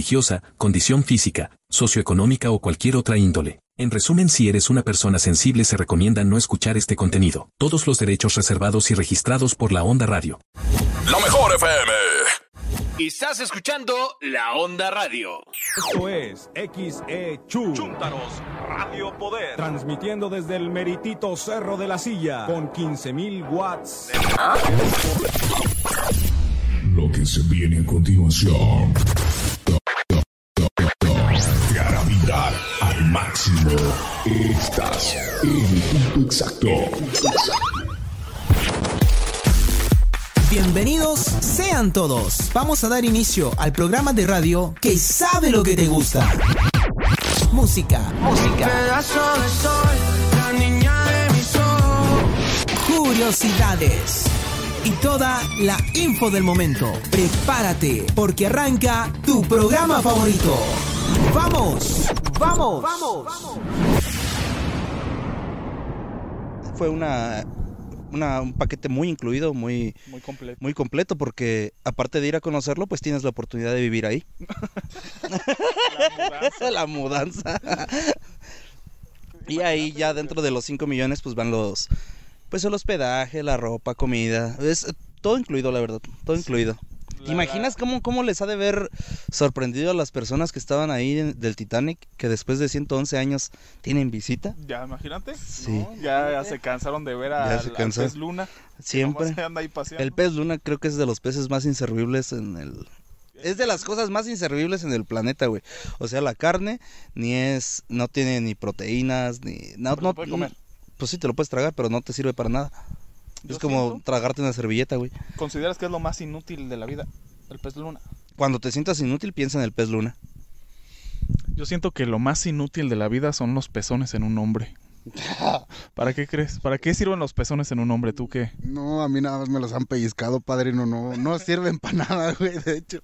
religiosa, condición física, socioeconómica o cualquier otra índole. En resumen, si eres una persona sensible se recomienda no escuchar este contenido. Todos los derechos reservados y registrados por la Onda Radio. La mejor FM. Estás escuchando La Onda Radio. Esto es XE Chu. Chúntaros, Radio Poder. Transmitiendo desde el meritito Cerro de la Silla con 15.000 watts. Lo que se viene a continuación. Al máximo. Estás en el punto exacto. Bienvenidos sean todos. Vamos a dar inicio al programa de radio que sabe lo que te gusta. Música, música. Curiosidades. Y toda la info del momento. Prepárate, porque arranca tu programa favorito. ¡Vamos! ¡Vamos! ¡Vamos! Fue una, una- un paquete muy incluido, muy, Muy completo. muy completo, porque aparte de ir a conocerlo, pues tienes la oportunidad de vivir ahí. la mudanza. y ahí ya dentro de los 5 millones, pues van los, pues el hospedaje, la ropa, comida, es todo incluido, la verdad, todo incluido. ¿Te La- imaginas cómo, cómo les ha de ver sorprendido a las personas que estaban ahí en- del Titanic, que después de 111 años tienen visita? Ya, imagínate. Sí. ¿no? Ya, ya se cansaron de ver Ya a, al pez luna. Siempre. anda ahí. El pez luna creo que es de los peces más inservibles en el... Es de las cosas más inservibles en el planeta, güey. O sea, la carne ni es... No tiene ni proteínas, ni... No, no, puede comer. Pues sí, te lo puedes tragar, pero no te sirve para nada. Yo es como siento- tragarte una servilleta, güey. ¿Consideras que es lo más inútil de la vida? El pez luna. Cuando te sientas inútil, piensa en el pez luna. Yo siento que lo más inútil de la vida son los pezones en un hombre. ¿Para qué crees? ¿Para qué sirven los pezones en un hombre? ¿Tú qué? No, a mí nada más me los han pellizcado, padrino. No, no sirven para nada, güey, de hecho.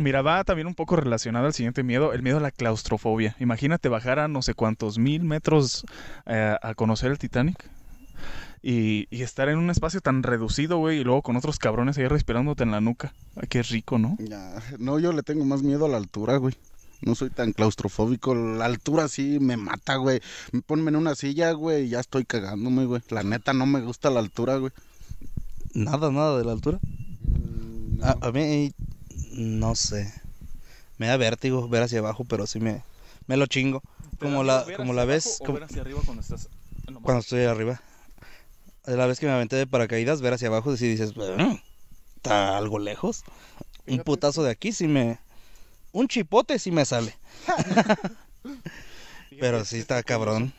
Mira, va también un poco relacionado al siguiente miedo, el miedo a la claustrofobia. Imagínate bajar a no sé cuántos mil metros eh, a conocer el Titanic y, y estar en un espacio tan reducido, güey, y luego con otros cabrones ahí respirándote en la nuca. Ay, qué rico, ¿no? Ya, no, yo le tengo más miedo a la altura, güey. No soy tan claustrofóbico. La altura sí me mata, güey. Ponme en una silla, güey, y ya estoy cagándome, güey. La neta no me gusta la altura, güey. Nada, nada de la altura. A, a mí, no sé. Me da vértigo ver hacia abajo, pero sí me, me lo chingo. Como la, como la vez... O como- ver hacia arriba cuando estás... cuando estoy arriba. La vez que me aventé de paracaídas, ver hacia abajo, y dices, "Mm, está algo lejos. Un putazo de aquí sí me... Un chipote sí me sale. Pero sí está cabrón.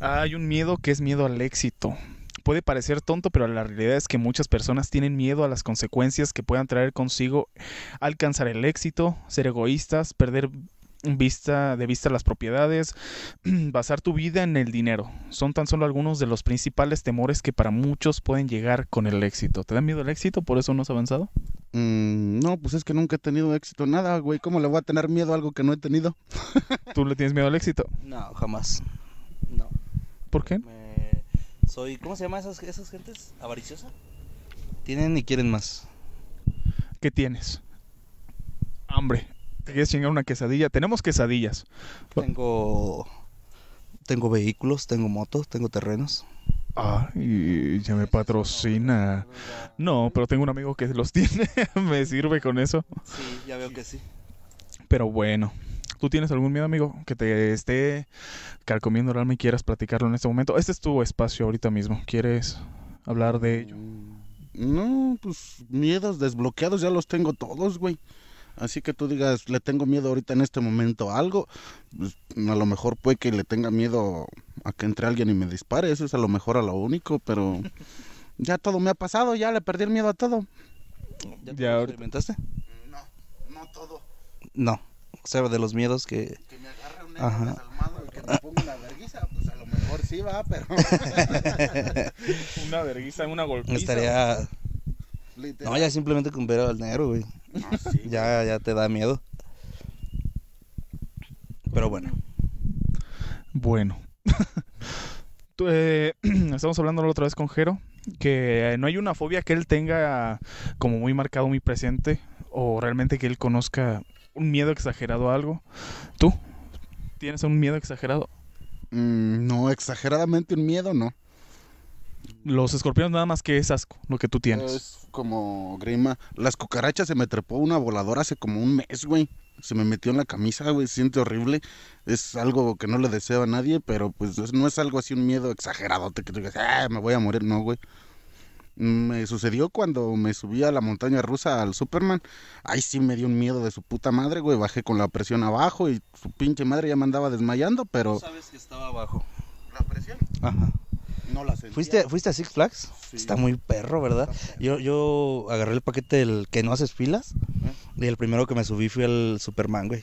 Hay un miedo que es miedo al éxito. Puede parecer tonto, pero la realidad es que muchas personas tienen miedo a las consecuencias que puedan traer consigo alcanzar el éxito, ser egoístas, perder vista de vista las propiedades, basar tu vida en el dinero. Son tan solo algunos de los principales temores que para muchos pueden llegar con el éxito. ¿Te da miedo el éxito? ¿Por eso no has avanzado? Mm, no, pues es que nunca he tenido éxito en nada, güey. ¿Cómo le voy a tener miedo a algo que no he tenido? ¿Tú le tienes miedo al éxito? No, jamás. No. ¿Por qué? Me- Soy... ¿Cómo se llama esas, esas gentes? ¿Avariciosa? Tienen y quieren más. ¿Qué tienes? Hambre. ¿Te quieres chingar una quesadilla? Tenemos quesadillas. Tengo... Tengo vehículos, tengo motos, tengo terrenos. Ay, ya me patrocina. No, pero tengo un amigo que los tiene. me sirve con eso. Sí, ya veo que sí. Pero bueno. ¿Tú tienes algún miedo, amigo, que te esté carcomiendo el alma y quieras platicarlo en este momento? Este es tu espacio ahorita mismo. ¿Quieres hablar de ello? No, pues miedos desbloqueados ya los tengo todos, güey. Así que tú digas, le tengo miedo ahorita en este momento a algo, pues, a lo mejor puede que le tenga miedo a que entre alguien y me dispare, eso es a lo mejor a lo único, pero ya todo me ha pasado, ya le perdí el miedo a todo. ¿Ya, Ya lo ahorita- experimentaste? todo. No. O sea, de los miedos que. Que me agarre un desalmado y que me ponga una verguiza, pues a lo mejor sí va, pero. Una vergüenza, una golpiza. Estaría. Literal. No, ya simplemente con ver al negro, güey. Sí, Ya, ya te da miedo. Pero bueno. Bueno. Tú, eh, estamos hablando la otra vez con Jero. Que eh, no hay una fobia que él tenga como muy marcado, muy presente. O realmente que él conozca un miedo exagerado a algo. ¿Tú? ¿Tienes un miedo exagerado? Mm, no, exageradamente un miedo, no. Los escorpiones nada más que es asco, lo que tú tienes. Es como grima. Las cucarachas se me trepó una voladora hace como un mes, güey. Se me metió en la camisa, güey. Se siente horrible. Es algo que no le deseo a nadie, pero pues es- no es algo así un miedo exagerado. Que tú digas, ah, me voy a morir. No, güey. Me sucedió cuando me subí a la montaña rusa al Superman. Ahí sí me dio un miedo de su puta madre, güey. Bajé con la presión abajo y su pinche madre ya me andaba desmayando, pero. sabes que estaba abajo. ¿La presión? Ajá. No la sentía. ¿Fuiste, ¿Fuiste a Six Flags? Sí. Está muy perro, ¿verdad? Yo, yo agarré el paquete del que no haces filas. Y el primero que me subí fue el Superman, güey.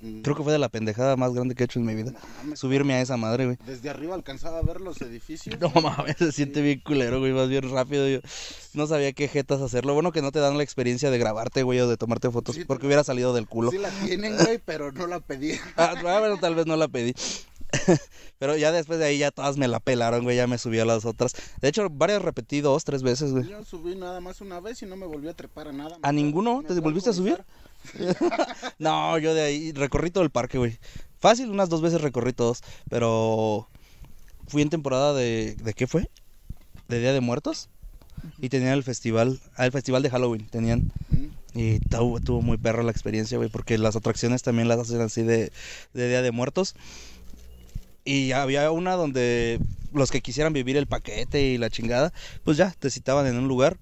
Mm, Creo que fue de la pendejada más grande que he hecho en mi vida. Subirme a esa madre, güey. Desde arriba alcanzaba a ver los edificios. No mames, se siente bien culero, güey, más bien rápido. Yo no sabía qué jetas hacerlo. Bueno que no te dan la experiencia de grabarte, güey, o de tomarte fotos, Sí, porque hubiera salido del culo. Sí la tienen, güey, pero no la pedí. Ah, bueno, tal vez no la pedí. Pero ya después de ahí ya todas me la pelaron, güey, ya me subí a las otras. De hecho, varias repetí dos, tres veces, güey. Yo subí nada más una vez y no me volví a trepar a nada. ¿A ninguno? ¿Te volviste a subir? no, yo de ahí recorrí todo el parque, güey. Fácil, unas dos veces recorrí todos, pero fui en temporada de... ¿De qué fue? De Día de Muertos. Y tenían el festival, ah, el festival de Halloween, tenían. Y tuvo, tuvo muy perro la experiencia, güey, porque las atracciones también las hacen así de, de Día de Muertos. Y había una donde los que quisieran vivir el paquete y la chingada, pues ya, te citaban en un lugar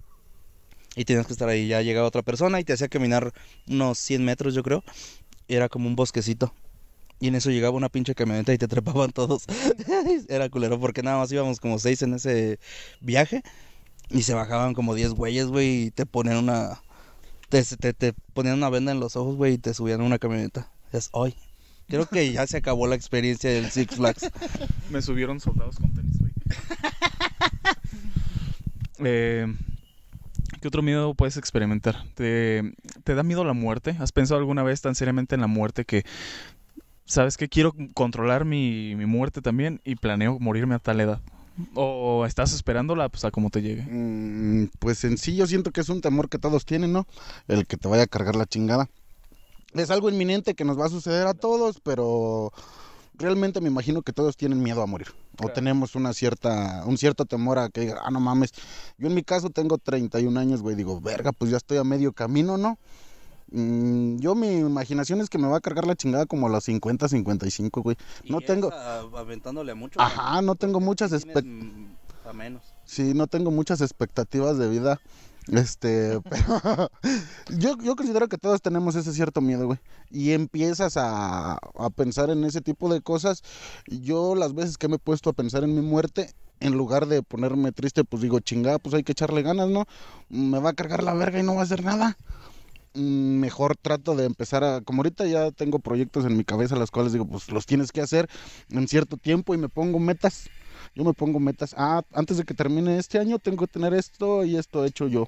y tenías que estar ahí. Ya llegaba otra persona y te hacía caminar unos 100 metros, yo creo. Era como un bosquecito. Y en eso llegaba una pinche camioneta y te trepaban todos. era culero porque nada más íbamos como seis en ese viaje. Y se bajaban como 10 güeyes, güey, y te ponían una... Te, te, te ponían una venda en los ojos, güey, y te subían a una camioneta. Es hoy. Creo que ya se acabó la experiencia del Six Flags. Me subieron soldados con tenis, güey. Eh, ¿Qué otro miedo puedes experimentar? ¿Te, ¿Te da miedo la muerte? ¿Has pensado alguna vez tan seriamente en la muerte que, sabes que quiero controlar mi, mi muerte también y planeo morirme a tal edad? ¿O estás esperándola pues, a como te llegue? Mm, Pues en sí yo siento que es un temor que todos tienen, ¿no? El que te vaya a cargar la chingada. Es algo inminente que nos va a suceder a todos, pero realmente me imagino que todos tienen miedo a morir. O tenemos una cierta, un cierto temor a que diga, ah, no mames. Yo en mi caso tengo 31 años, güey. Digo, verga, pues ya estoy a medio camino, ¿no? Mm, yo mi imaginación es que me va a cargar la chingada como a los 50, 55, güey. No tengo... aventándole a mucho. Ajá, no tengo muchas expectativas. A menos. Sí, no tengo muchas expectativas de vida. Este, pero yo, yo considero que todos tenemos ese cierto miedo, güey. Y empiezas a, a pensar en ese tipo de cosas. Yo las veces que me he puesto a pensar en mi muerte, en lugar de ponerme triste, pues digo, chingada, pues hay que echarle ganas, ¿no? Me va a cargar la verga y no va a hacer nada. Mm, Mejor trato de empezar a, como ahorita ya tengo proyectos en mi cabeza, las cuales digo, pues los tienes que hacer en cierto tiempo y me pongo metas. Yo me pongo metas. Ah, antes de que termine este año tengo que tener esto y esto hecho yo.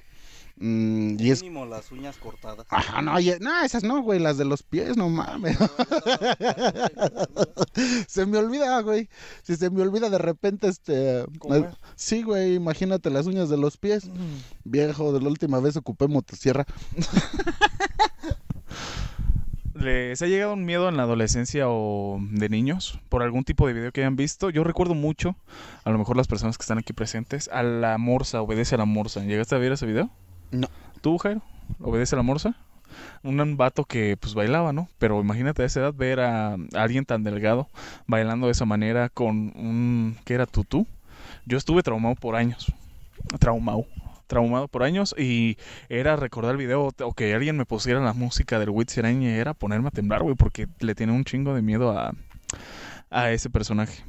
Mm, y es. Mínimo las uñas cortadas. Ajá, no, y- no, esas no, güey, las de los pies, no mames. se me olvida, güey. Si se me olvida de repente, este. Sí, güey, imagínate las uñas de los pies. Viejo, de la última vez ocupé motosierra. ¿Les ha llegado un miedo en la adolescencia o de niños por algún tipo de video que hayan visto? Yo recuerdo mucho, a lo mejor las personas que están aquí presentes, a la morsa, obedece a la morsa. ¿Llegaste a ver ese video? No. ¿Tú, Jairo? ¿Obedece a la morsa? Un vato que pues bailaba, ¿no? Pero imagínate a esa edad ver a, alguien tan delgado bailando de esa manera con un... ¿qué era? ¿Tutú? Yo estuve traumado por años. Traumado. Traumado por años y era recordar el video o que alguien me pusiera la música del Witcher y era ponerme a temblar, güey, porque le tiene un chingo de miedo a, a ese personaje.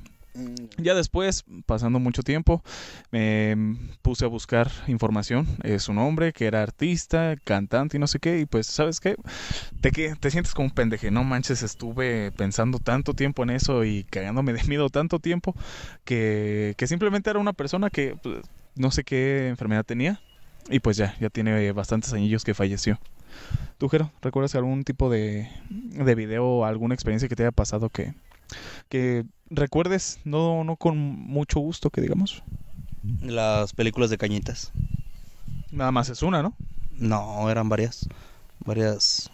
Ya después, pasando mucho tiempo, me puse a buscar información. Es un hombre que era artista, cantante y no sé qué. Y pues, ¿sabes qué? Te, que- te sientes como un pendeje. No manches, estuve pensando tanto tiempo en eso y cagándome de miedo tanto tiempo que, que simplemente era una persona que pues, no sé qué enfermedad tenía. Y pues ya, ya tiene bastantes añillos que falleció. ¿Tú, Jero, recuerdas algún tipo de, de video o alguna experiencia que te haya pasado que, que recuerdes, no, no con mucho gusto, que digamos? Las películas de cañitas. Nada más es una, ¿no? No, eran varias. Varias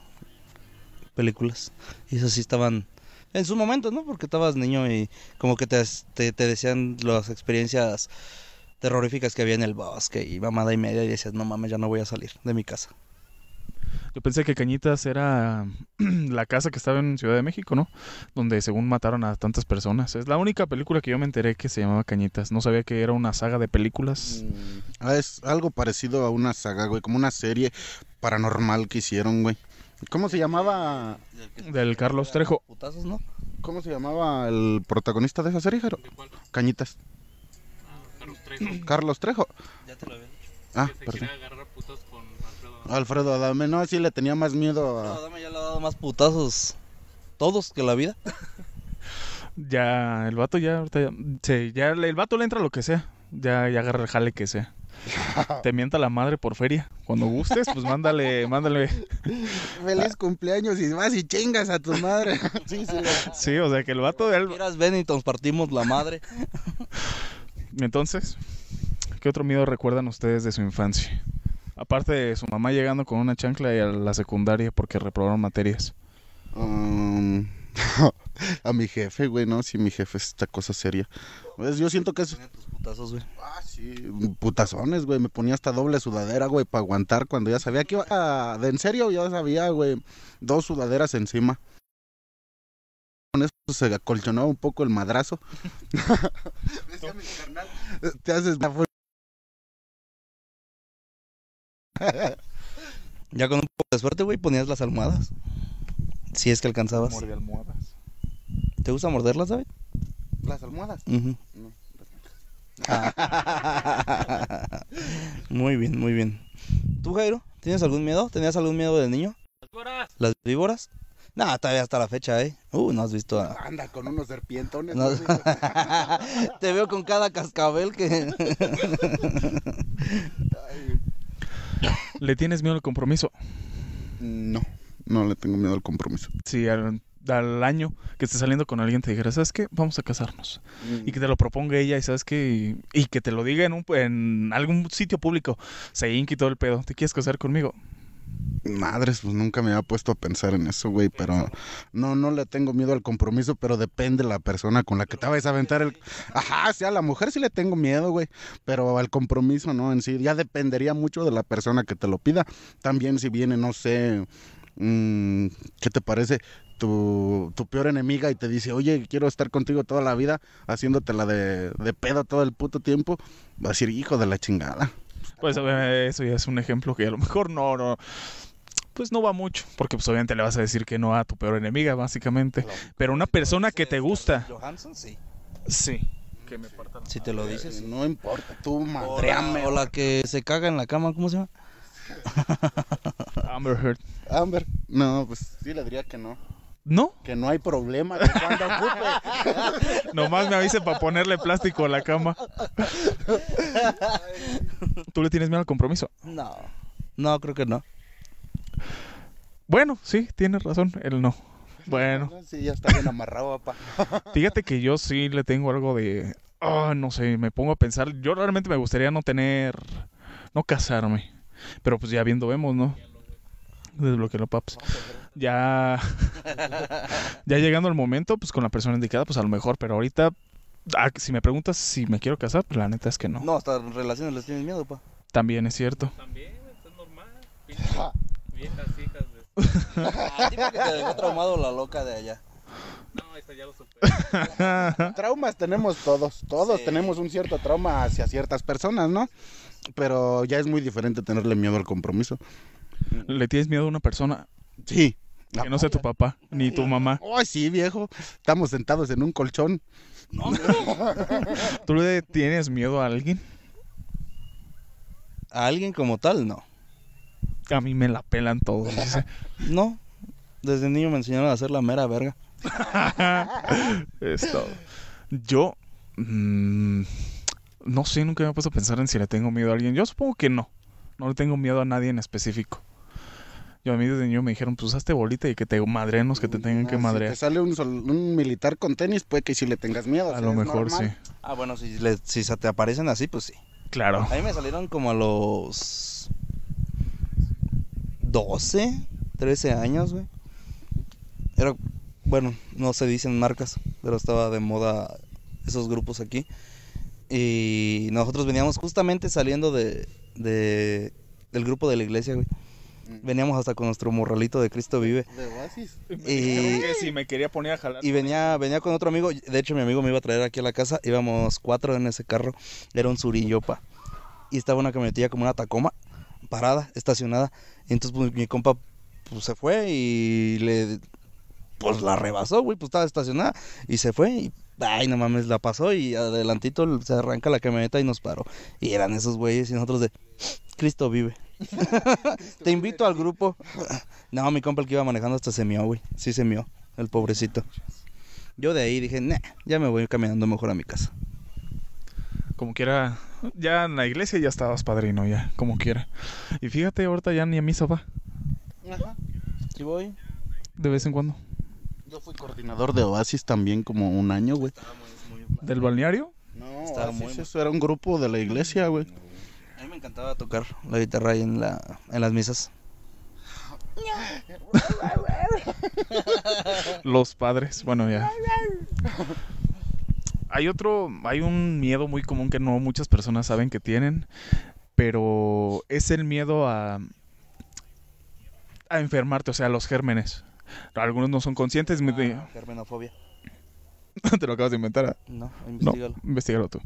películas. Y esas sí estaban en sus momentos, ¿no? Porque estabas niño y como que te, te, te decían las experiencias terroríficas que había en el bosque y mamada y media y decías, no mames, ya no voy a salir de mi casa. Yo pensé que Cañitas era la casa que estaba en Ciudad de México, ¿no? Donde según mataron a tantas personas. Es la única película que yo me enteré que se llamaba Cañitas. No sabía que era una saga de películas. Ah, es algo parecido a una saga, güey, como una serie paranormal que hicieron, güey. ¿Cómo se llamaba? Del Carlos Trejo. Putazos, ¿no? ¿Cómo se llamaba el protagonista de esa serie, Jero? Cañitas. Carlos Trejo. Ya te lo había dicho. Ah, perdón. Alfredo Adame, no, sí le tenía más miedo No, a... dame ya le ha dado más putazos todos que la vida. Ya, el vato ya, ahorita ya, sí, ya el vato le entra lo que sea. Ya, ya agarra el jale que sea. Te mienta la madre por feria. Cuando gustes, pues mándale, mándale. Feliz cumpleaños y vas y chingas a tu madre. sí, sí. Sí, o sea que el vato de él. Y nos partimos la madre. Entonces, ¿qué otro miedo recuerdan ustedes de su infancia? Aparte de su mamá llegando con una chancla y a la secundaria porque reprobaron materias. Um, a mi jefe, güey, no, si mi jefe es esta cosa seria. Pues yo siento que es... Tus putazos, güey. Ah, sí, putazones, güey, me ponía hasta doble sudadera, güey, para aguantar cuando ya sabía que iba... a- de en serio, ya sabía, güey, dos sudaderas encima. Con eso se acolchonaba un poco el madrazo. Decía mi carnal, te haces... Ya con un poco de suerte, güey, ponías las almohadas. Si es que alcanzabas. Morde almohadas. ¿Te gusta morderlas, David? Las almohadas. No. Ah. muy bien, muy bien. ¿Tú, Jairo? ¿Tienes algún miedo? ¿Tenías algún miedo de niño? ¿Las víboras? No, todavía hasta la fecha, ¿eh? Uh, no has visto a... Anda con unos serpientones. No. Te veo con cada cascabel que... ¿Le tienes miedo al compromiso? No, no le tengo miedo al compromiso. Si al, al año que estés saliendo con alguien te dijera, ¿sabes qué? Vamos a casarnos. Y que te lo proponga ella y ¿sabes qué? Y, y que te lo diga en, un, en algún sitio público. Se todo el pedo. ¿Te quieres casar conmigo? Madres, pues nunca me había puesto a pensar en eso, güey, pero no, no le tengo miedo al compromiso, pero depende la persona con la que te vayas a aventar el... Ajá, sí, a la mujer sí le tengo miedo, güey, pero al compromiso no, en sí, ya dependería mucho de la persona que te lo pida. También si viene, no sé, mm, ¿qué te parece? Tu, tu peor enemiga y te dice, oye, quiero estar contigo toda la vida, haciéndotela de, de pedo todo el puto tiempo, va a decir, hijo de la chingada. Pues eso ya es un ejemplo que a lo mejor no, no, pues no va mucho, porque pues obviamente le vas a decir que no a tu peor enemiga, básicamente. Pero una persona que te gusta, Johansson, sí. sí. Si te lo dices. No importa, tú madreame. o la que se caga en la cama, ¿cómo se llama? Amber Heard. Amber. No, pues sí le diría que no. ¿No? Que no hay problema que cuando ocupe. Nomás me avise para ponerle plástico a la cama. ¿Tú le tienes miedo al compromiso? No. No, creo que no. Bueno, sí, tienes razón, él no. Bueno, Sí, ya está bien amarrado, papá. fíjate que yo sí le tengo algo de... Ah, no sé, me pongo a pensar. Yo realmente me gustaría no tener... No casarme. Pero pues ya viendo vemos, ¿no? Desbloquealo, paps. Ya... ya llegando al momento, pues con la persona indicada, pues a lo mejor. Pero ahorita, ah, si me preguntas si me quiero casar, pues la neta es que no. No, hasta en relaciones les tienes miedo, pa. También es cierto. A ti porque te dejó traumado la loca de allá. Traumas tenemos todos. Todos Sí. tenemos un cierto trauma hacia ciertas personas, ¿no? Pero ya es muy diferente tenerle miedo al compromiso. ¿Le tienes miedo a una persona? Sí. Que no sea tu papá, ni tu mamá. Ay, sí, viejo. Estamos sentados en un colchón. ¿Tú le tienes miedo a alguien? A alguien como tal, no. A mí me la pelan todos. dice. No. Desde niño me enseñaron a hacer la mera verga. Es todo. Yo. mm, no sé, nunca me he puesto a pensar en si le tengo miedo a alguien. Yo supongo que no. No le tengo miedo a nadie en específico. Yo a mí desde niño me dijeron, pues hazte bolita y que te madrenos, que te tengan que Ah, Si madrear. te sale un, sol- un militar con tenis, puede que si le tengas miedo. A o lo mejor sí. Ah, bueno, si, le- si se te aparecen así, pues sí. Claro. A mí me salieron como a los 12, 13 años, güey. Era, bueno, no se dicen marcas, pero estaba de moda esos grupos aquí. Y nosotros veníamos justamente saliendo de, de- del grupo de la iglesia, güey. Veníamos hasta con nuestro morralito de Cristo Vive. De Oasis. Y- que si me quería poner a jalar. Y venía, venía con otro amigo. De hecho, mi amigo me iba a traer aquí a la casa. Íbamos cuatro en ese carro. Era un Surillopa. Y estaba una camionetilla como una Tacoma, parada, estacionada. Y entonces, pues, mi compa pues, se fue y le. Pues la rebasó, güey. Pues estaba estacionada. Y se fue. Y. Ay, no mames, la pasó. Y adelantito se arranca la camioneta y nos paró. Y eran esos güeyes. Y nosotros de. Cristo vive. Te invito al grupo. No, mi compa el que iba manejando hasta se mió, güey. Sí se mió, el pobrecito. Yo de ahí dije, nah, ya me voy caminando mejor a mi casa. Como quiera. Ya en la iglesia ya estabas padrino, ya. Como quiera. Y fíjate, ahorita ya ni a misa va. Sí voy. De vez en cuando. Yo fui coordinador de Oasis también como un año, güey. ¿Del balneario? No, Estaba Oasis, muy- eso era un grupo de la iglesia, güey. A mí me encantaba tocar la guitarra ahí en, la, en las misas. Los padres, bueno, ya. Hay otro, hay un miedo muy común que no muchas personas saben que tienen, pero es el miedo a a enfermarte, o sea, a los gérmenes. Algunos no son conscientes, de- Germenofobia. te lo acabas de inventar. ¿ah? No, No, investigalo. investigalo tú.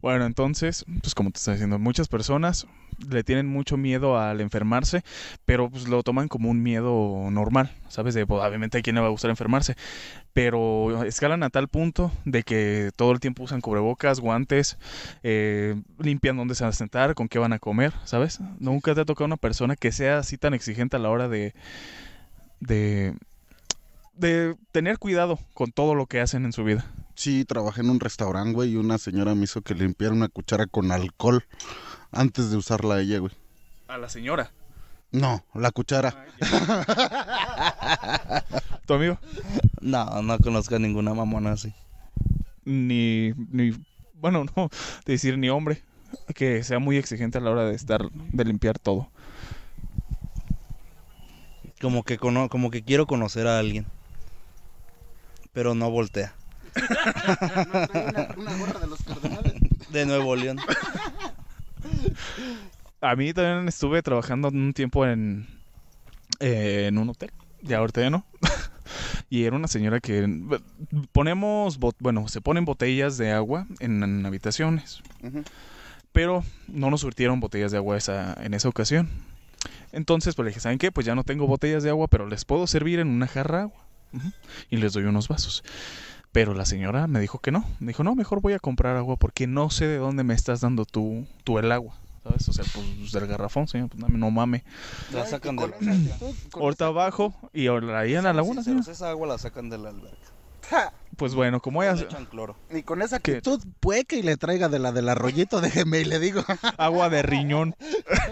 Bueno, entonces, pues como te estaba diciendo, muchas personas le tienen mucho miedo al enfermarse, pero pues lo toman como un miedo normal, ¿sabes? De, pues, obviamente a quien le va a gustar enfermarse, pero escalan a tal punto de que todo el tiempo usan cubrebocas, guantes, eh, limpian dónde se van a sentar, con qué van a comer, ¿sabes? Nunca te ha tocado una persona que sea así tan exigente a la hora de... de de tener cuidado con todo lo que hacen en su vida. Sí, trabajé en un restaurante, güey, y una señora me hizo que limpiara una cuchara con alcohol antes de usarla ella, güey. A la señora. No, la cuchara. ¿Tu amigo? No, no conozco a ninguna mamona así. Ni, ni, bueno, no, de decir ni hombre, que sea muy exigente a la hora de estar, de limpiar todo. Como que, como que quiero conocer a alguien. Pero no voltea. una, gorra de los cardenales. De Nuevo León. A mí también estuve trabajando un tiempo en, eh, en un hotel, ya ahorita ya no. y era una señora que ponemos, bueno, se ponen botellas de agua en, en habitaciones, pero no nos surtieron botellas de agua esa, en esa ocasión. Entonces, pues le dije, ¿saben qué? Pues ya no tengo botellas de agua, pero les puedo servir en una jarra agua. Y les doy unos vasos. Pero la señora me dijo que no. Me dijo, no, mejor voy a comprar agua porque no sé de dónde me estás dando tú, tú el agua. ¿Sabes? O sea, pues del garrafón, señor. Pues no, no mame. La sacan de la Ahorita abajo y ahí en la laguna, señor. esa agua la sacan de la alberca. Pues bueno, como ella... cloro. Y con esa actitud, puede que le traiga de la del arroyito, déjeme y le digo. Agua de riñón.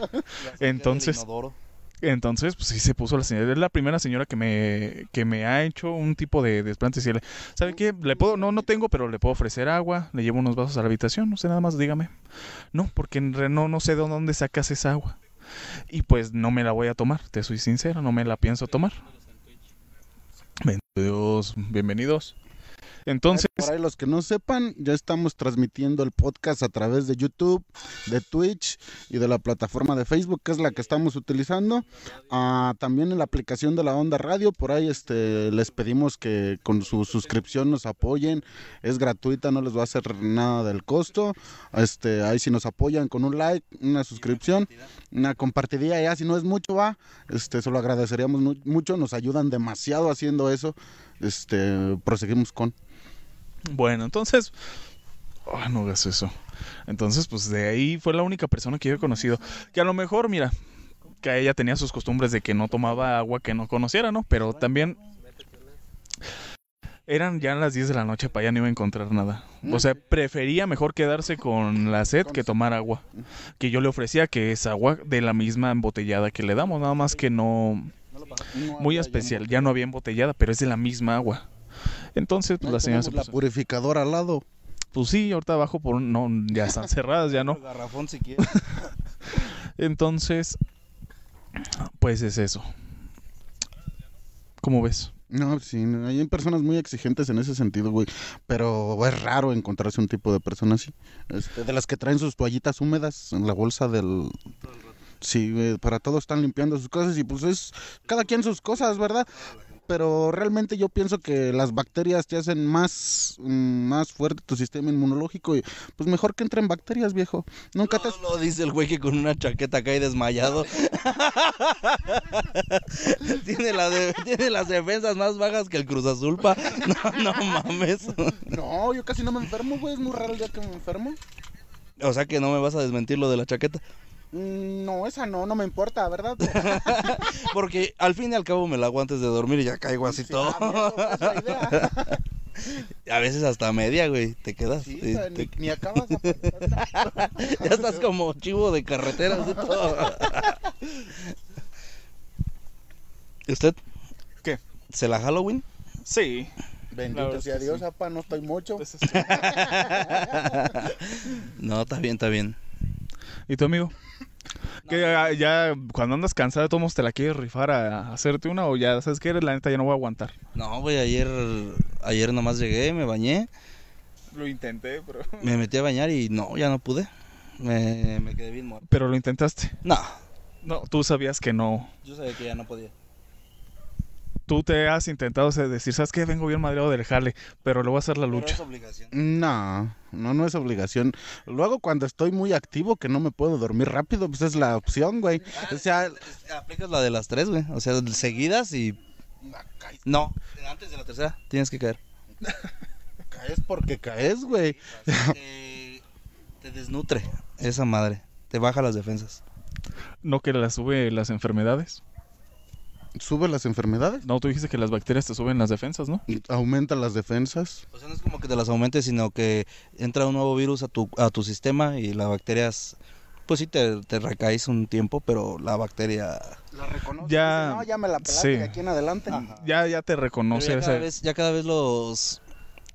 Entonces-. Entonces, pues sí se puso la señora. Es la primera señora que me, que me ha hecho un tipo de desplante. Decirle, ¿sabe qué? Le puedo, no, no tengo, pero le puedo ofrecer agua. Le llevo unos vasos a la habitación. No sé, nada más dígame. No, porque no, no sé de dónde sacas esa agua. Y pues no me la voy a tomar, te soy sincero, no me la pienso tomar. Bienvenidos, bienvenidos. Entonces, Por ahí los que no sepan, ya estamos transmitiendo el podcast a través de YouTube, de Twitch y de la plataforma de Facebook, que es la que estamos utilizando. Ah, también en la aplicación de la Onda Radio, por ahí este, les pedimos que con su suscripción nos apoyen. Es gratuita, no les va a hacer nada del costo. Este, ahí si nos apoyan con un like, una suscripción, una compartidilla, ya si no es mucho, va. Este, se lo agradeceríamos mu- mucho, nos ayudan demasiado haciendo eso. Este, proseguimos con. Bueno, entonces... Ah, no hagas eso. Entonces, pues de ahí fue la única persona que yo he conocido. Que a lo mejor, mira, que ella tenía sus costumbres de que no tomaba agua que no conociera, ¿no? Pero también eran ya las 10 de la noche, para allá no iba a encontrar nada. O sea, prefería mejor quedarse con la sed que tomar agua. Que yo le ofrecía que es agua de la misma embotellada que le damos, nada más que no... Muy especial, ya no había embotellada, pero es de la misma agua. Entonces, pues la señora se la puso- purificadora al lado. Pues sí, ahorita abajo por un- no, ya están cerradas, ya no. Garrafón si quieres. Entonces, pues es eso. ¿Cómo ves? No, sí, hay personas muy exigentes en ese sentido, güey. Pero es raro encontrarse un tipo de persona así. Este, de las que traen sus toallitas húmedas en la bolsa del... Sí, güey, para todos están limpiando sus cosas y pues es cada quien sus cosas, ¿verdad? Pero realmente yo pienso que las bacterias te hacen más, mm, más fuerte tu sistema inmunológico y pues mejor que entren bacterias, viejo. Nunca te... Lo dice el güey que con una chaqueta cae desmayado. tiene, la de- tiene las defensas más bajas que el Cruz Azul, pa. No, no mames. No, yo casi no me enfermo, güey. Es muy raro el día que me enfermo. O sea que no me vas a desmentir lo de la chaqueta. Mm, No, esa no, no me importa, ¿verdad? Porque al fin y al cabo me la hago antes de dormir y ya caigo así todo. Ah, esa es la idea. A veces hasta media, güey, te quedas. Sí, y te- ni, ni acabas. ya estás como chivo de carretera, así todo. ¿Usted? ¿Qué? ¿Se la Halloween? Sí. Bendito sea Dios, sí. apa, no estoy mucho. No, está bien, está bien. ¿Y tu amigo? Que ya, ya cuando andas cansado de todos te la quieres rifar a, hacerte una o ya sabes que eres la neta ya no voy a aguantar. No, güey, ayer, ayer nomás llegué, me bañé, Lo intenté, pero me metí a bañar y no, ya no pude. Me, me quedé bien muerto. pero lo intentaste. No, No, tú sabías que no. yo sabía que ya no podía. Tú te has intentado o sea, decir, ¿sabes qué? Vengo bien madreado del jale, pero le voy a hacer la lucha. es obligación. No, no, no es obligación. Luego cuando estoy muy activo, que no me puedo dormir rápido, pues es la opción, güey. O sea, Aplicas la de las tres, güey. O sea, seguidas y... No, antes de la tercera tienes que caer. caes porque caes, güey. Te, te desnutre esa madre. Te baja las defensas. ¿No que la sube las enfermedades? Sube las enfermedades, No, tú dijiste que las bacterias te suben las defensas, ¿no? aumenta las defensas. O sea, no es como que te las aumentes, sino que entra un nuevo virus a tu, a tu sistema y las bacterias... Pues sí, te, te recaes un tiempo, pero la bacteria... La reconoce. Ya- dice, no, ya me la pelaste sí. de aquí en adelante. Ya, ya te reconoce ya, cada ese- vez, ya cada vez los,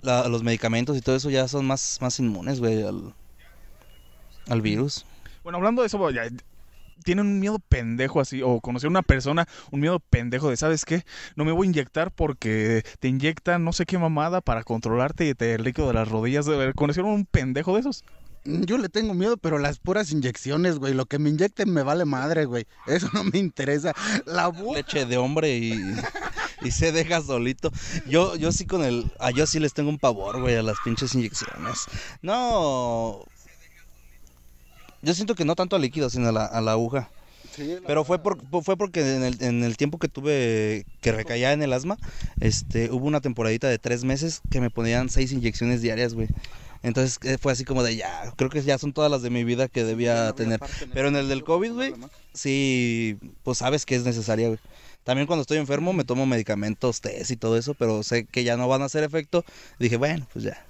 la- los medicamentos y todo eso ya son más, más inmunes, güey, al, al virus. Bueno, hablando de eso, ya, tienen un miedo pendejo así, o conocer a una persona, un miedo pendejo de, ¿sabes qué? No me voy a inyectar porque te inyectan no sé qué mamada para controlarte y te el líquido de las rodillas. ¿Conocieron un pendejo de esos? Yo le tengo miedo, pero las puras inyecciones, güey. Lo que me inyecten me vale madre, güey. Eso no me interesa. La bu- Leche de hombre y, y se deja solito. Yo, yo sí con el... A yo sí les tengo un pavor, güey, a las pinches inyecciones. No... Yo siento que no tanto al líquido, sino a la, a la aguja. Pero fue por, fue porque en el, en el tiempo que tuve que recaía en el asma, este, hubo una temporadita de tres meses que me ponían seis inyecciones diarias, güey. Entonces eh, fue así como de ya, creo que ya son todas las de mi vida que debía tener. Pero en el del COVID, güey, sí, pues sabes que es necesaria, güey. También cuando estoy enfermo me tomo medicamentos, test y todo eso, pero sé que ya no van a hacer efecto. Dije, bueno, pues ya.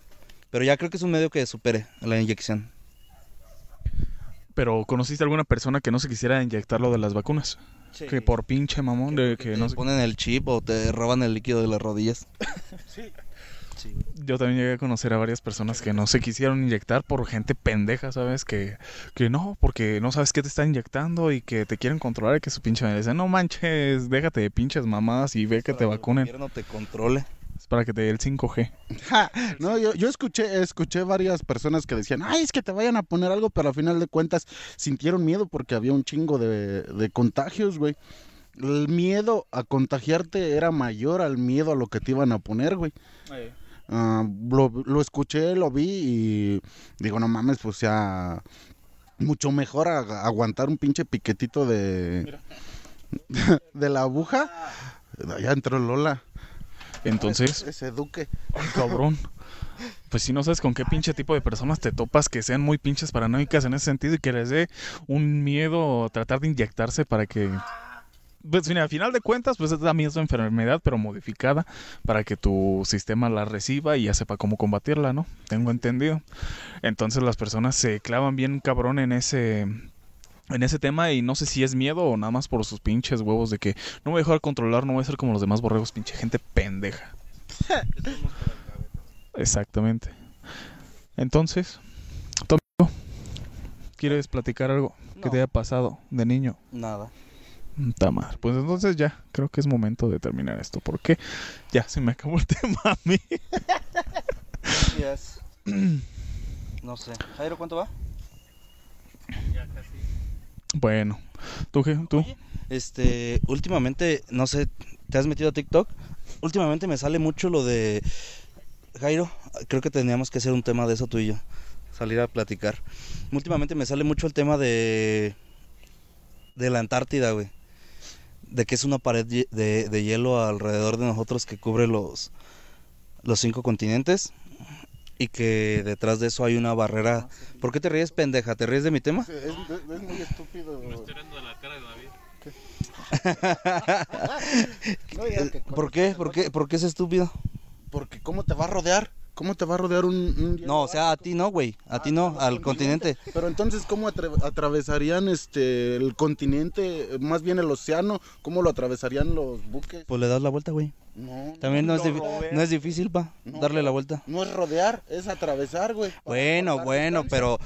Pero ya creo que es un medio que supere la inyección. Pero ¿conociste alguna persona que no se quisiera inyectar lo de las vacunas? Que por pinche mamón de que te no sé- ponen el chip o te roban el líquido de las rodillas. Yo también llegué a conocer a varias personas que no se quisieron inyectar por gente pendeja, ¿sabes? Que, que no, porque no sabes qué te están inyectando y que te quieren controlar y que su pinche me dicen, no manches, déjate de pinches mamadas y ve que te El vacunen. gobierno te controle. Es para que te dé el 5G. Ja, no, yo, yo escuché, escuché varias personas que decían, ay, es que te vayan a poner algo, pero al final de cuentas sintieron miedo porque había un chingo de, de contagios, güey. El miedo a contagiarte era mayor al miedo a lo que te iban a poner, güey. Ah, lo, lo escuché, lo vi y digo, no mames, pues ya mucho mejor a- aguantar un pinche piquetito de, de la aguja. Ya entró Lola. Entonces, Ese, duque. cabrón. Pues si no sabes con qué pinche tipo de personas te topas que sean muy pinches paranoicas en ese sentido y que les dé un miedo tratar de inyectarse para que... Pues mira, al final de cuentas, pues es la misma enfermedad, pero modificada para que tu sistema la reciba y ya sepa cómo combatirla, ¿no? Tengo entendido. Entonces las personas se clavan bien cabrón en ese en ese tema y no sé si es miedo o nada más por sus pinches huevos de que no me voy a dejar controlar, no voy a ser como los demás borregos, pinche gente pendeja. Exactamente. Entonces, tu amigo, ¿quieres platicar algo que te haya pasado de niño? Nada. Tamar. Pues entonces ya, creo que es momento de terminar esto. Porque ya se me acabó el tema a mí. Yes. No sé. Jairo, ¿cuánto va? Bueno, ¿tú qué? ¿Tú? Este, últimamente, no sé, ¿te has metido a TikTok? Últimamente me sale mucho lo de Jairo, creo que teníamos que hacer un tema de eso tú y yo, salir a platicar. Últimamente me sale mucho el tema de de la Antártida, güey. De que es una pared de, de hielo alrededor de nosotros que cubre los los cinco continentes y que detrás de eso hay una barrera. ¿Por qué te ríes, pendeja? ¿Te ríes de mi tema? Es, es muy estúpido. No, ya que- ¿Por qué? ¿Por qué? ¿Por qué es estúpido? Porque ¿cómo te va a rodear? ¿Cómo te va a rodear un... No, o sea, a ti no, güey. A ti no, al continente. Pero entonces, ¿cómo atre- atravesarían este el continente, más bien el océano? ¿Cómo lo atravesarían los buques? Pues le das la vuelta, güey. No, También no, es, no es difícil, pa, No, darle la vuelta. No es rodear, es atravesar, güey. Bueno, bueno, distancia. pero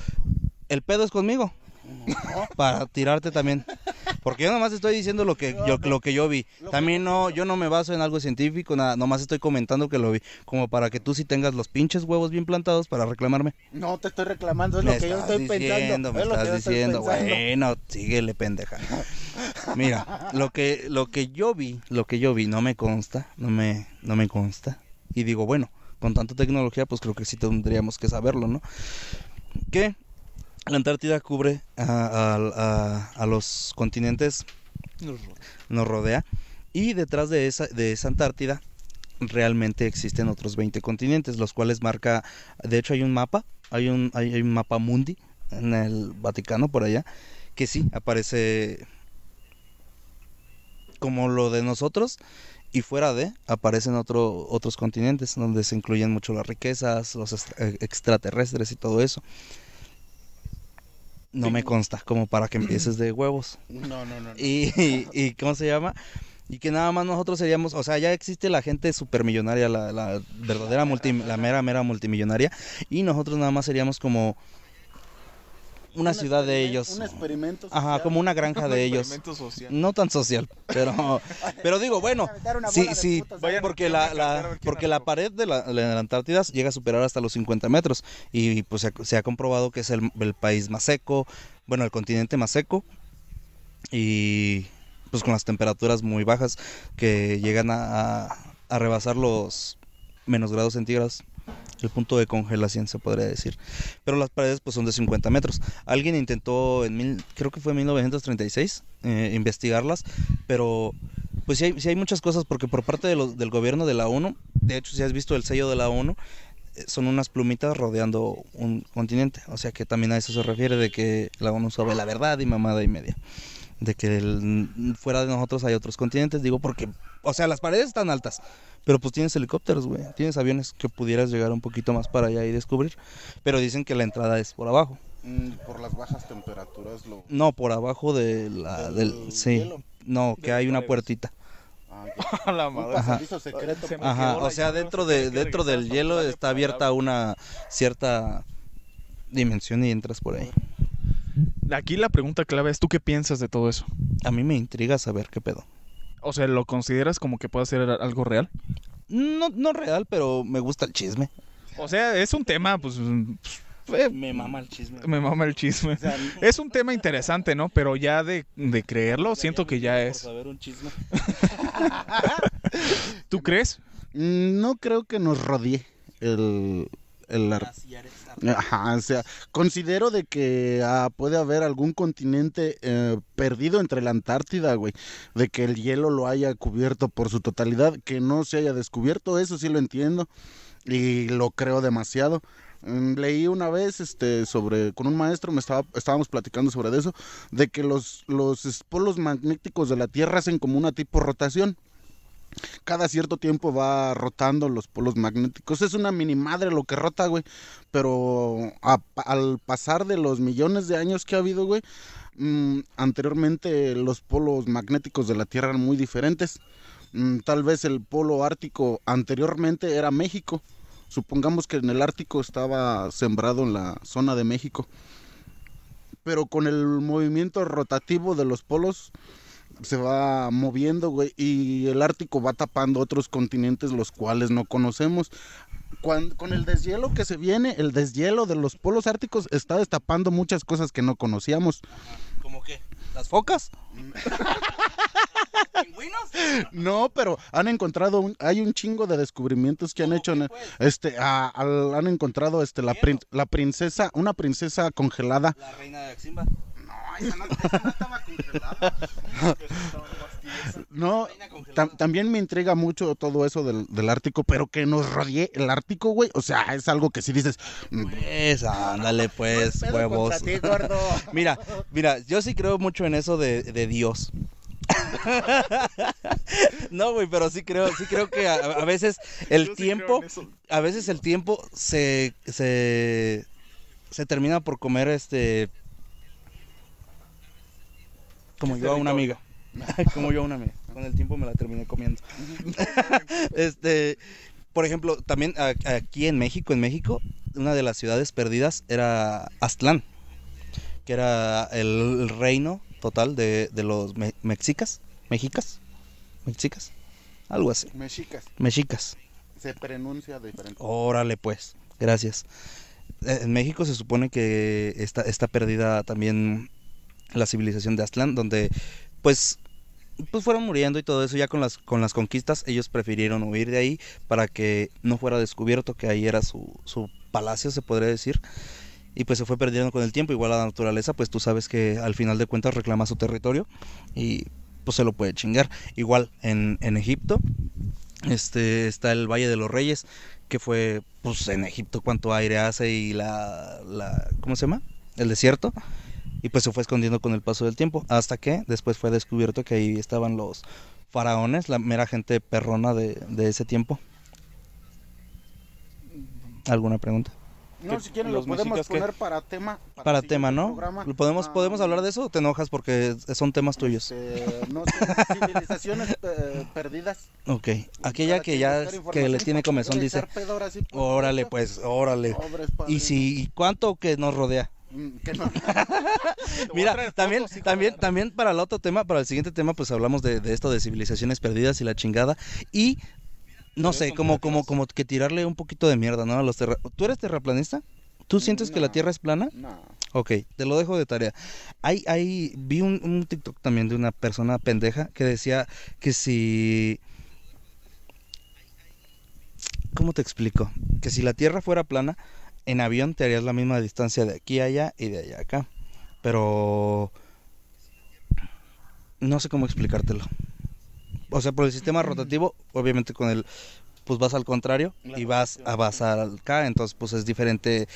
el pedo es conmigo. Para tirarte también. Porque yo nomás estoy diciendo lo que yo, lo que yo vi. También no, yo no me baso en algo científico, nada, nomás estoy comentando que lo vi. Como para que tú sí tengas los pinches huevos bien plantados para reclamarme. No te estoy reclamando, es me lo que yo estoy diciendo, pensando. me es lo que estás estoy diciendo. Bueno, síguele, pendeja. Mira, lo que, lo que yo vi, lo que yo vi no me consta, no me, no me consta. Y digo, bueno, con tanta tecnología, pues creo que sí tendríamos que saberlo, ¿no? Que la Antártida cubre a, a- a- a los continentes, nos rodea, y detrás de esa, de esa Antártida realmente existen otros 20 continentes, los cuales marca, de hecho hay un mapa, hay un, hay, hay un mapa mundi en el Vaticano por allá, que sí aparece como lo de nosotros y fuera de aparecen otro, otros continentes donde se incluyen mucho las riquezas, los eh, extraterrestres y todo eso. No me consta, como para que empieces de huevos. No, no, no. no. Y, y, y ¿cómo se llama? Y que nada más nosotros seríamos, o sea, ya existe la gente supermillonaria, la, la verdadera multi, la mera, mera multimillonaria, y nosotros nada más seríamos como una Un ciudad de ellos. Un experimento Ajá, social. como una granja de ellos. experimento social. No tan social, pero, pero digo, bueno, sí, sí, porque la, la- porque la pared de la, de la Antártida llega a superar hasta los 50 metros y pues se, ha- se ha comprobado que es el, el país más seco, bueno, el continente más seco y pues con las temperaturas muy bajas que llegan a, a- a rebasar los menos grados centígrados. El punto de congelación se podría decir. Pero las paredes pues son de 50 metros. Alguien intentó en mil, creo que fue en 1936 eh, investigarlas, pero pues sí hay, hay muchas cosas porque por parte del gobierno de la ONU, de hecho si has visto el sello de la ONU, eh, son unas plumitas rodeando un continente. O sea que también a eso se refiere de que la ONU sabe la verdad y mamada y media. De que el- fuera de nosotros hay otros continentes, digo porque, o sea, las paredes están altas, pero pues tienes helicópteros, güey, tienes aviones que pudieras llegar un poquito más para allá y descubrir, pero dicen que la entrada es por abajo, Mm, por las bajas temperaturas lo... no por abajo de la, Del del, sí, hielo. no, que hay una puertita, Ah, la madre. secreto. Se ajá, o sea, dentro de dentro del hielo está abierta una cierta dimensión y entras por ahí. Aquí la pregunta clave es, ¿tú qué piensas de todo eso? A mí me intriga saber qué pedo. O sea, ¿lo consideras como que puede ser algo real? No, no real, pero me gusta el chisme. O sea, es un tema, pues, Me mama el chisme. me mama el chisme. Es un tema interesante, ¿no? Pero ya de, de creerlo, siento que ya Por es. saber un chisme. ¿Tú crees? Mm, No creo que nos rodee el, el ar- Ajá, o sea, considero de que ah, puede haber algún continente eh, perdido entre la Antártida, güey, de que el hielo lo haya cubierto por su totalidad, que no se haya descubierto, eso sí lo entiendo y lo creo demasiado. Mm, Leí una vez este sobre con un maestro me estaba estábamos platicando sobre eso de que los los polos magnéticos de la Tierra hacen como una tipo rotación cada cierto tiempo va rotando los polos magnéticos. Es una mini madre lo que rota, güey. Pero al pasar de los millones de años que ha habido, güey, mm, anteriormente los polos magnéticos de la Tierra eran muy diferentes. Mm, tal vez el polo ártico anteriormente era México. Supongamos que en el Ártico estaba sembrado en la zona de México. Pero con el movimiento rotativo de los polos, se va moviendo, güey, y el Ártico va tapando otros continentes los cuales no conocemos. Con el deshielo que se viene, el deshielo de los polos árticos está destapando muchas cosas que no conocíamos. ¿Cómo qué? ¿Las focas? No, pero han encontrado, un- hay un chingo de descubrimientos que han hecho, en- este, ah, al- han encontrado, este, la, prin- la princesa, una princesa congelada. La reina de Aximba. No, tam- también me intriga mucho todo eso del, del Ártico, pero que nos rodee el Ártico, güey. O sea, es algo que si dices, mm, Pues, ándale, pues, huevos. mira, mira, yo sí creo mucho en eso de, de Dios. no, güey, pero sí creo, sí creo que a, a veces el tiempo, a veces el tiempo se, se, se termina por comer este, como yo a una amiga, como yo a una amiga. Con el tiempo me la terminé comiendo. este, por ejemplo, también aquí en México, en México, una de las ciudades perdidas era Aztlán, que era el, reino total de, de los me- mexicas, mexicas, mexicas, algo así, mexicas. mexicas. Se pronuncia diferente. Órale, pues, gracias. Eh, En México se supone que está, está perdida también la civilización de Aztlán, donde pues, pues fueron muriendo y todo eso. Ya con las, con las conquistas, ellos prefirieron huir de ahí para que no fuera descubierto que ahí era su, su palacio, se podría decir. Y pues se fue perdiendo con el tiempo. Igual la naturaleza, pues tú sabes que al final de cuentas reclama su territorio y pues se lo puede chingar. Igual en, en Egipto, este está el Valle de los Reyes, que fue pues en Egipto cuánto aire hace y la, la ¿cómo se llama? El desierto. Y pues se fue escondiendo con el paso del tiempo, hasta que después fue descubierto que ahí estaban los faraones, la mera gente perrona de, de ese tiempo. ¿Alguna pregunta? No, si quieren lo podemos mexicas, ¿qué? poner para tema. Para tema, ¿no? programa. ¿Podemos, Ah, ¿Podemos hablar de eso o te enojas porque son temas tuyos? este, no sé, civilizaciones eh, perdidas. Ok, aquella que ya que le tiene comezón dice, por órale pues, órale. ¿Y si y cuánto que nos rodea? Mm, que no- Mira, también, también, también para el otro tema, para el siguiente tema, pues hablamos de, de esto de civilizaciones perdidas y la chingada. Y no sé, como, como, como que tirarle un poquito de mierda, ¿no? A los terra... ¿Tú eres terraplanista? ¿Tú sientes que la. Tierra es plana? No. Ok, te lo dejo de tarea. Hay, hay, vi un, un TikTok también de una persona pendeja que decía que si... ¿Cómo te explico? Que si la Tierra fuera plana, en avión te harías la misma distancia de aquí a allá y de allá a acá. Pero... No sé cómo explicártelo. O sea, por el sistema rotativo, obviamente con el... Pues vas al contrario y vas a vas acá, entonces pues es diferente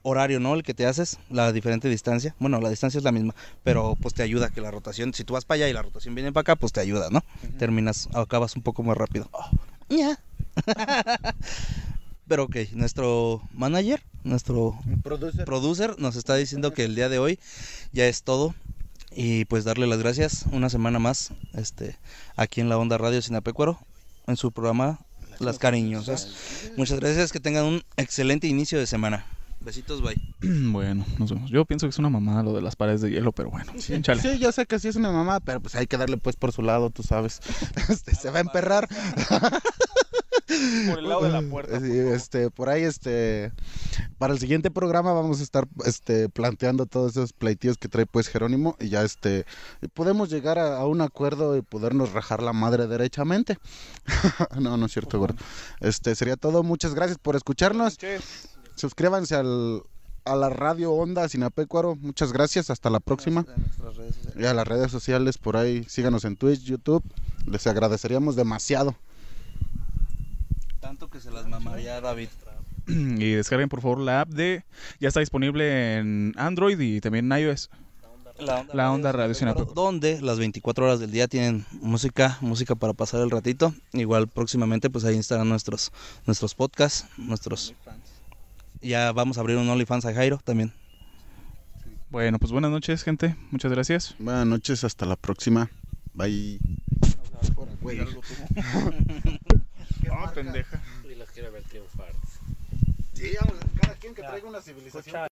horario, ¿no? El que te haces, la diferente distancia. Bueno, la distancia es la misma, pero pues te ayuda que la rotación, si tú vas para allá y la rotación viene para acá, pues te ayuda, ¿no? Terminas, acabas un poco más rápido. Ya. pero ok, nuestro manager, nuestro Producer. producer nos está diciendo que el día de hoy ya es todo y pues darle las gracias una semana más este aquí en la Onda Radio Sinapecuaro en su programa Las Cariñosas. Muchas gracias, que tengan un excelente inicio de semana. Besitos, bye. Bueno, nos vemos. Yo pienso que es una mamada lo de las paredes de hielo, pero bueno, sí, échale. Sí, yo sé que sí es una mamá, pero pues hay que darle pues por su lado, tú sabes. Este, se va a emperrar. Por el lado de la puerta. Sí, este, por ahí, este, para el siguiente programa vamos a estar, este, planteando todos esos pleitillos que trae pues Jerónimo y ya, este, podemos llegar a, a un acuerdo y podernos rajar la madre derechamente. no, no es cierto, gordo. Este, sería todo. Muchas gracias por escucharnos. Suscríbanse al, a la radio Onda Sinapecuaro. Muchas gracias. Hasta la próxima. Y a las redes sociales por ahí. Síganos en Twitch, YouTube. Les agradeceríamos demasiado. Tanto que se las mamaría David. Y descarguen por favor la app de... Ya está disponible en Android y también en iOS. La Onda Radio Sinapecuaro. Donde las 24 horas del día tienen música, música para pasar el ratito. Igual próximamente pues ahí estarán nuestros, nuestros podcasts, nuestros... Ya vamos a abrir un OnlyFans a Jairo también. Bueno, pues buenas noches, gente. Muchas gracias. Buenas noches. Hasta la próxima. Bye. No, pendeja. Y los quiero ver triunfar. Sí, cada quien que traiga una civilización.